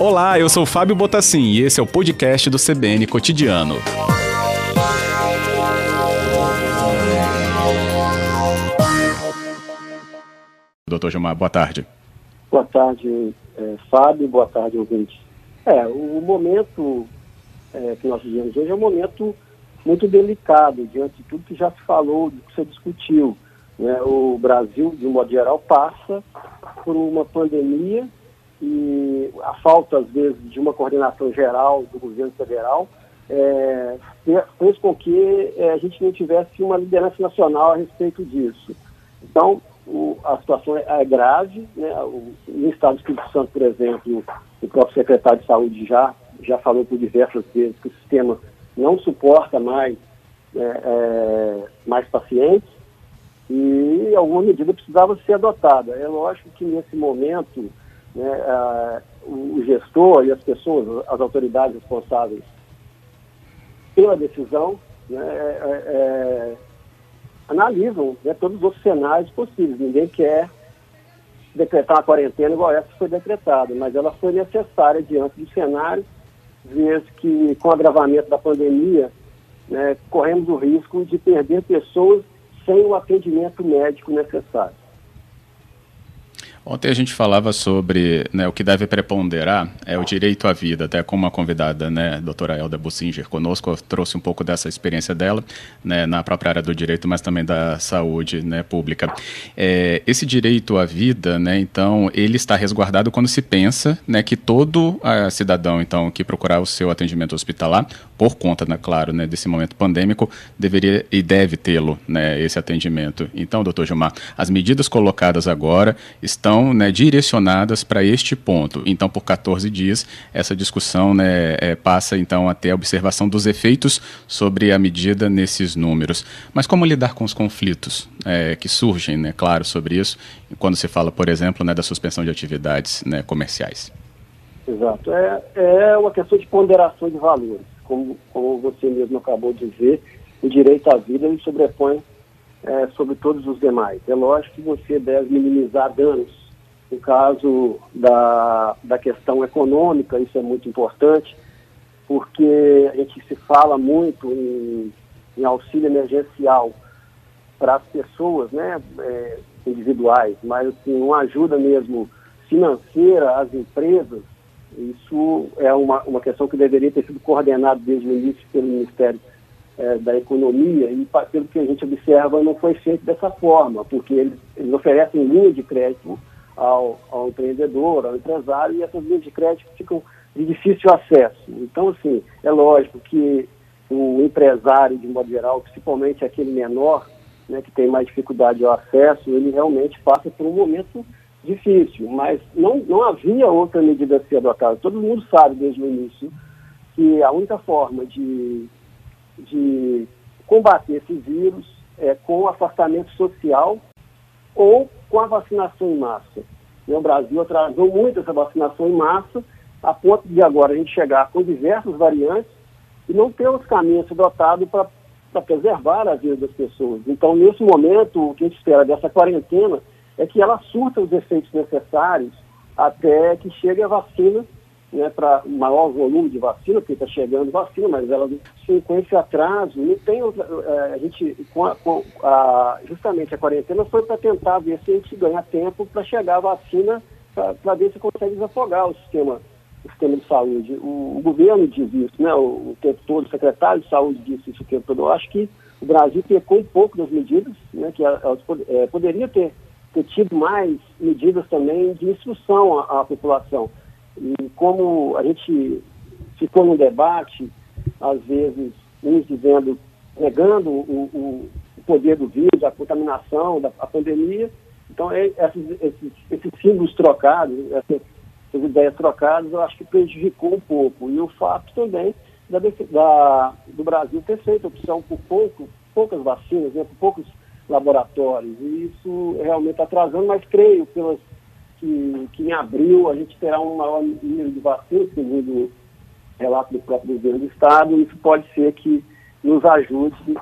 Olá, eu sou Fábio Botassin e esse é o podcast do CBN Cotidiano. Doutor Gilmar, boa tarde. Boa tarde, é, Fábio, boa tarde, ouvinte. É, o momento é, que nós vivemos hoje é um momento muito delicado, diante de tudo que já se falou, do que se discutiu. Né? O Brasil, de um modo geral, passa por uma pandemia e a falta, às vezes, de uma coordenação geral do governo federal é, fez com que é, a gente não tivesse uma liderança nacional a respeito disso. Então, o, a situação é, é grave. Né? O, no estado do Espírito Santo, por exemplo, o próprio secretário de Saúde já, já falou por diversas vezes que o sistema não suporta mais, é, é mais pacientes e alguma medida precisava ser adotada. É lógico que nesse momento né, o gestor e as pessoas, as autoridades responsáveis pela decisão, né, é, é, é, analisam né, todos os cenários possíveis. Ninguém quer decretar uma quarentena igual essa foi decretada, mas ela foi necessária diante do cenário, vez que com o agravamento da pandemia, né, corremos o risco de perder pessoas sem o atendimento médico necessário. Ontem a gente falava sobre né, o que deve preponderar é o direito à vida, até com uma convidada, né, doutora Elda Bussinger, conosco, trouxe um pouco dessa experiência dela, né, na própria área do direito, mas também da saúde né, pública. É, esse direito à vida, né, então, ele está resguardado quando se pensa né, que todo a cidadão, então, que procurar o seu atendimento hospitalar, por conta, né, claro, né, desse momento pandêmico, deveria e deve tê-lo, né, esse atendimento. Então, doutor Gilmar, as medidas colocadas agora estão estão né, direcionadas para este ponto. Então, por 14 dias, essa discussão né, é, passa então até a observação dos efeitos sobre a medida nesses números. Mas como lidar com os conflitos é, que surgem, né, claro, sobre isso, quando se fala, por exemplo, né, da suspensão de atividades né, comerciais? Exato. É, é uma questão de ponderação de valores. Como, como você mesmo acabou de dizer, o direito à vida ele sobrepõe é, sobre todos os demais. É lógico que você deve minimizar danos no caso da, da questão econômica, isso é muito importante, porque a gente se fala muito em, em auxílio emergencial para as pessoas né, é, individuais, mas assim, uma ajuda mesmo financeira às empresas, isso é uma, uma questão que deveria ter sido coordenada desde o início pelo Ministério é, da Economia e, pelo que a gente observa, não foi feito dessa forma, porque eles, eles oferecem linha de crédito ao, ao empreendedor, ao empresário, e essas linhas de crédito ficam de difícil acesso. Então, assim, é lógico que o empresário, de modo geral, principalmente aquele menor, né, que tem mais dificuldade ao acesso, ele realmente passa por um momento difícil, mas não, não havia outra medida a ser adotada. Todo mundo sabe desde o início que a única forma de, de combater esse vírus é com afastamento social ou com a vacinação em massa. O Brasil atrasou muito essa vacinação em massa, a ponto de agora a gente chegar com diversas variantes e não ter os caminhos dotados para preservar a vida das pessoas. Então, nesse momento, o que a gente espera dessa quarentena é que ela surta os efeitos necessários até que chegue a vacina né, para maior volume de vacina, porque está chegando vacina, mas ela se com esse atraso, não tem outra, é, a gente, com a, com a, justamente a quarentena foi para tentar ver se a gente ganha tempo para chegar a vacina, para ver se consegue desafogar o sistema, o sistema de saúde. O, o governo diz isso, né, o, o, tempo todo, o secretário de saúde disse isso o tempo todo. Eu acho que o Brasil pecou um pouco das medidas, né, que é, poderia ter, ter tido mais medidas também de instrução à população e como a gente ficou no debate, às vezes, uns dizendo, negando o, o, o poder do vírus, a contaminação, da, a pandemia, então é, esses, esses, esses símbolos trocados, essas, essas, ideias trocadas, eu acho que prejudicou um pouco. E o fato também da, da, do Brasil ter feito opção por pouco, poucas vacinas, né, por poucos laboratórios. E isso realmente está atrasando, mas creio, pelas que, que em abril a gente terá um maior número de vacinas, segundo o relato do próprio governo do Estado, isso pode ser que nos ajude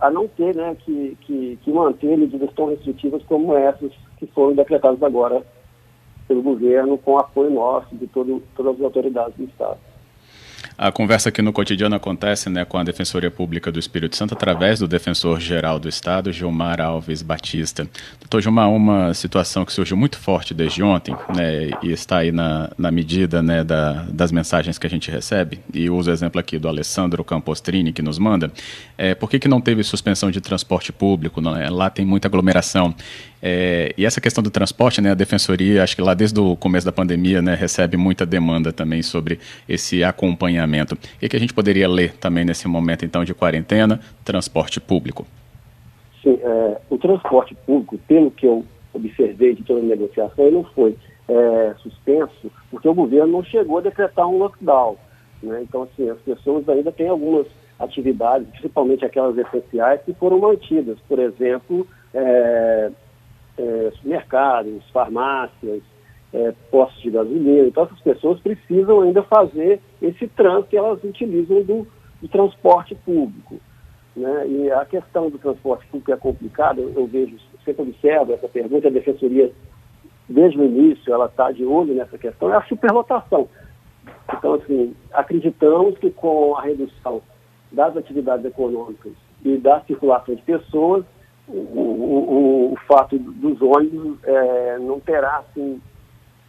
a não ter né, que, que, que manter medidas tão restritivas como essas que foram decretadas agora pelo governo com apoio nosso de todo, todas as autoridades do Estado. A conversa aqui no cotidiano acontece né, com a Defensoria Pública do Espírito Santo através do Defensor-Geral do Estado, Gilmar Alves Batista. Doutor Gilmar, uma situação que surgiu muito forte desde ontem né, e está aí na, na medida né, da, das mensagens que a gente recebe, e uso o exemplo aqui do Alessandro Campostrini, que nos manda, é, por que, que não teve suspensão de transporte público? Não é? Lá tem muita aglomeração. É, e essa questão do transporte, né, a defensoria, acho que lá desde o começo da pandemia, né, recebe muita demanda também sobre esse acompanhamento. E que a gente poderia ler também nesse momento então de quarentena, transporte público. Sim, é, o transporte público, pelo que eu observei de toda a negociação, ele não foi é, suspenso porque o governo não chegou a decretar um lockdown. Né? Então, assim, as pessoas ainda têm algumas atividades, principalmente aquelas essenciais, que foram mantidas. Por exemplo, é, supermercados, farmácias, é, postos de gasolina. Então, essas pessoas precisam ainda fazer esse trânsito que elas utilizam do, do transporte público. Né? E a questão do transporte público é complicada, eu, eu vejo, sempre observo essa pergunta, a Defensoria, desde o início, ela está de olho nessa questão, é a superlotação. Então, assim, acreditamos que com a redução das atividades econômicas e da circulação de pessoas, o, o, o fato dos ônibus é, não terá, assim,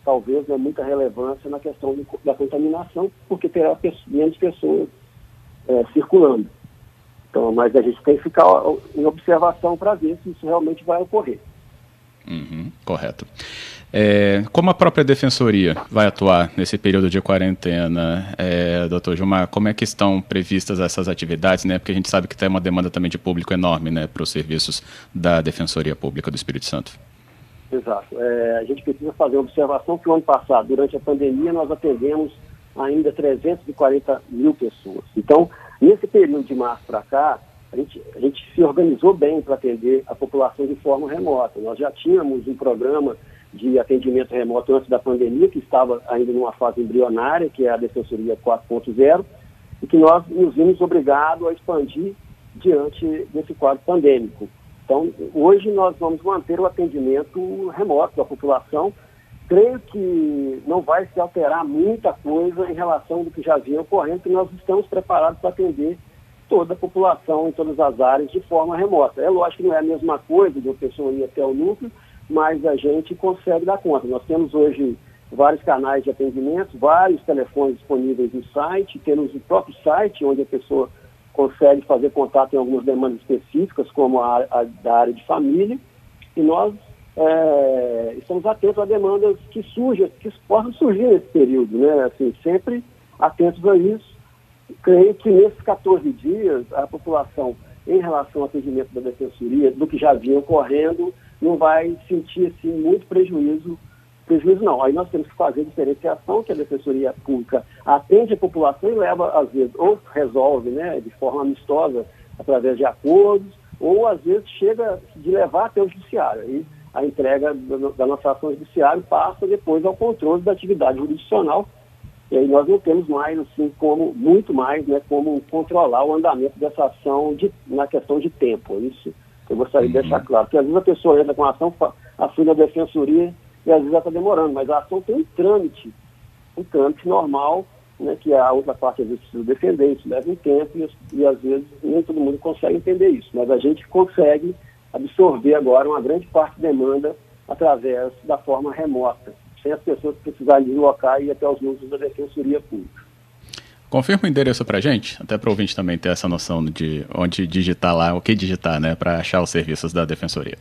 talvez, né, muita relevância na questão de, da contaminação, porque terá menos pessoas é, circulando. Então, mas a gente tem que ficar em observação para ver se isso realmente vai ocorrer. Uhum, correto. É, como a própria defensoria vai atuar nesse período de quarentena, é, doutor Gilmar, como é que estão previstas essas atividades, né? Porque a gente sabe que tem uma demanda também de público enorme, né, para os serviços da Defensoria Pública do Espírito Santo. Exato. É, a gente precisa fazer uma observação que o ano passado, durante a pandemia, nós atendemos ainda 340 mil pessoas. Então, nesse período de março para cá, a gente, a gente se organizou bem para atender a população de forma remota. Nós já tínhamos um programa de atendimento remoto antes da pandemia, que estava ainda numa fase embrionária, que é a Defensoria 4.0, e que nós nos vimos obrigados a expandir diante desse quadro pandêmico. Então, hoje nós vamos manter o atendimento remoto da população. Creio que não vai se alterar muita coisa em relação do que já vinha ocorrendo, que nós estamos preparados para atender toda a população em todas as áreas de forma remota. É lógico que não é a mesma coisa de uma pessoa ir até o núcleo, mas a gente consegue dar conta. Nós temos hoje vários canais de atendimento, vários telefones disponíveis no site, temos o próprio site onde a pessoa consegue fazer contato em algumas demandas específicas, como a, a da área de família, e nós é, estamos atentos a demandas que surgem, que possam surgir nesse período, né? Assim, sempre atentos a isso. Creio que nesses 14 dias a população, em relação ao atendimento da defensoria, do que já vinha ocorrendo, não vai sentir assim, muito prejuízo. Prejuízo não. Aí nós temos que fazer diferenciação, que a Defensoria Pública atende a população e leva, às vezes, ou resolve né, de forma amistosa, através de acordos, ou às vezes chega de levar até o judiciário. Aí a entrega da nossa ação judiciária passa depois ao controle da atividade jurisdicional. E aí nós não temos mais, assim, como, muito mais, né, como controlar o andamento dessa ação de, na questão de tempo. Isso eu gostaria de uhum. deixar claro. Porque às vezes a pessoa entra com a ação, assina a defensoria e às vezes ela está demorando, mas a ação tem um trâmite, um trâmite normal, né, que a outra parte às vezes precisa defender, isso leva um tempo e, e às vezes nem todo mundo consegue entender isso. Mas a gente consegue absorver agora uma grande parte da demanda através da forma remota, as pessoas precisarem deslocar e ir até os núcleos da Defensoria Pública. Confirma o endereço para gente, até para o ouvinte também ter essa noção de onde digitar lá, o que digitar, né, para achar os serviços da Defensoria.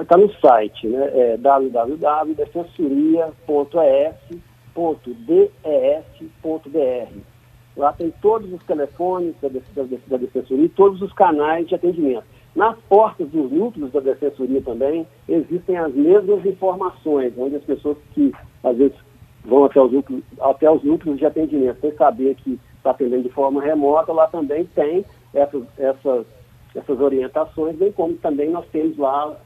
Está no site, né, é www.defensoria.es.des.br. Lá tem todos os telefones da, da, da Defensoria e todos os canais de atendimento. Nas portas dos núcleos da Defensoria também existem as mesmas informações, onde as pessoas que às vezes vão até os núcleos, até os núcleos de atendimento, sem saber que está atendendo de forma remota, lá também tem essas, essas, essas orientações, bem como também nós temos lá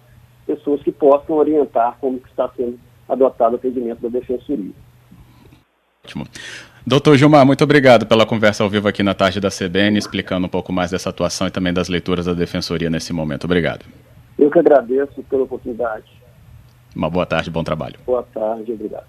pessoas que possam orientar como que está sendo adotado o atendimento da Defensoria. Ótimo. Doutor Gilmar, muito obrigado pela conversa ao vivo aqui na tarde da CBN, explicando um pouco mais dessa atuação e também das leituras da Defensoria nesse momento. Obrigado. Eu que agradeço pela oportunidade. Uma boa tarde, bom trabalho. Boa tarde, obrigado.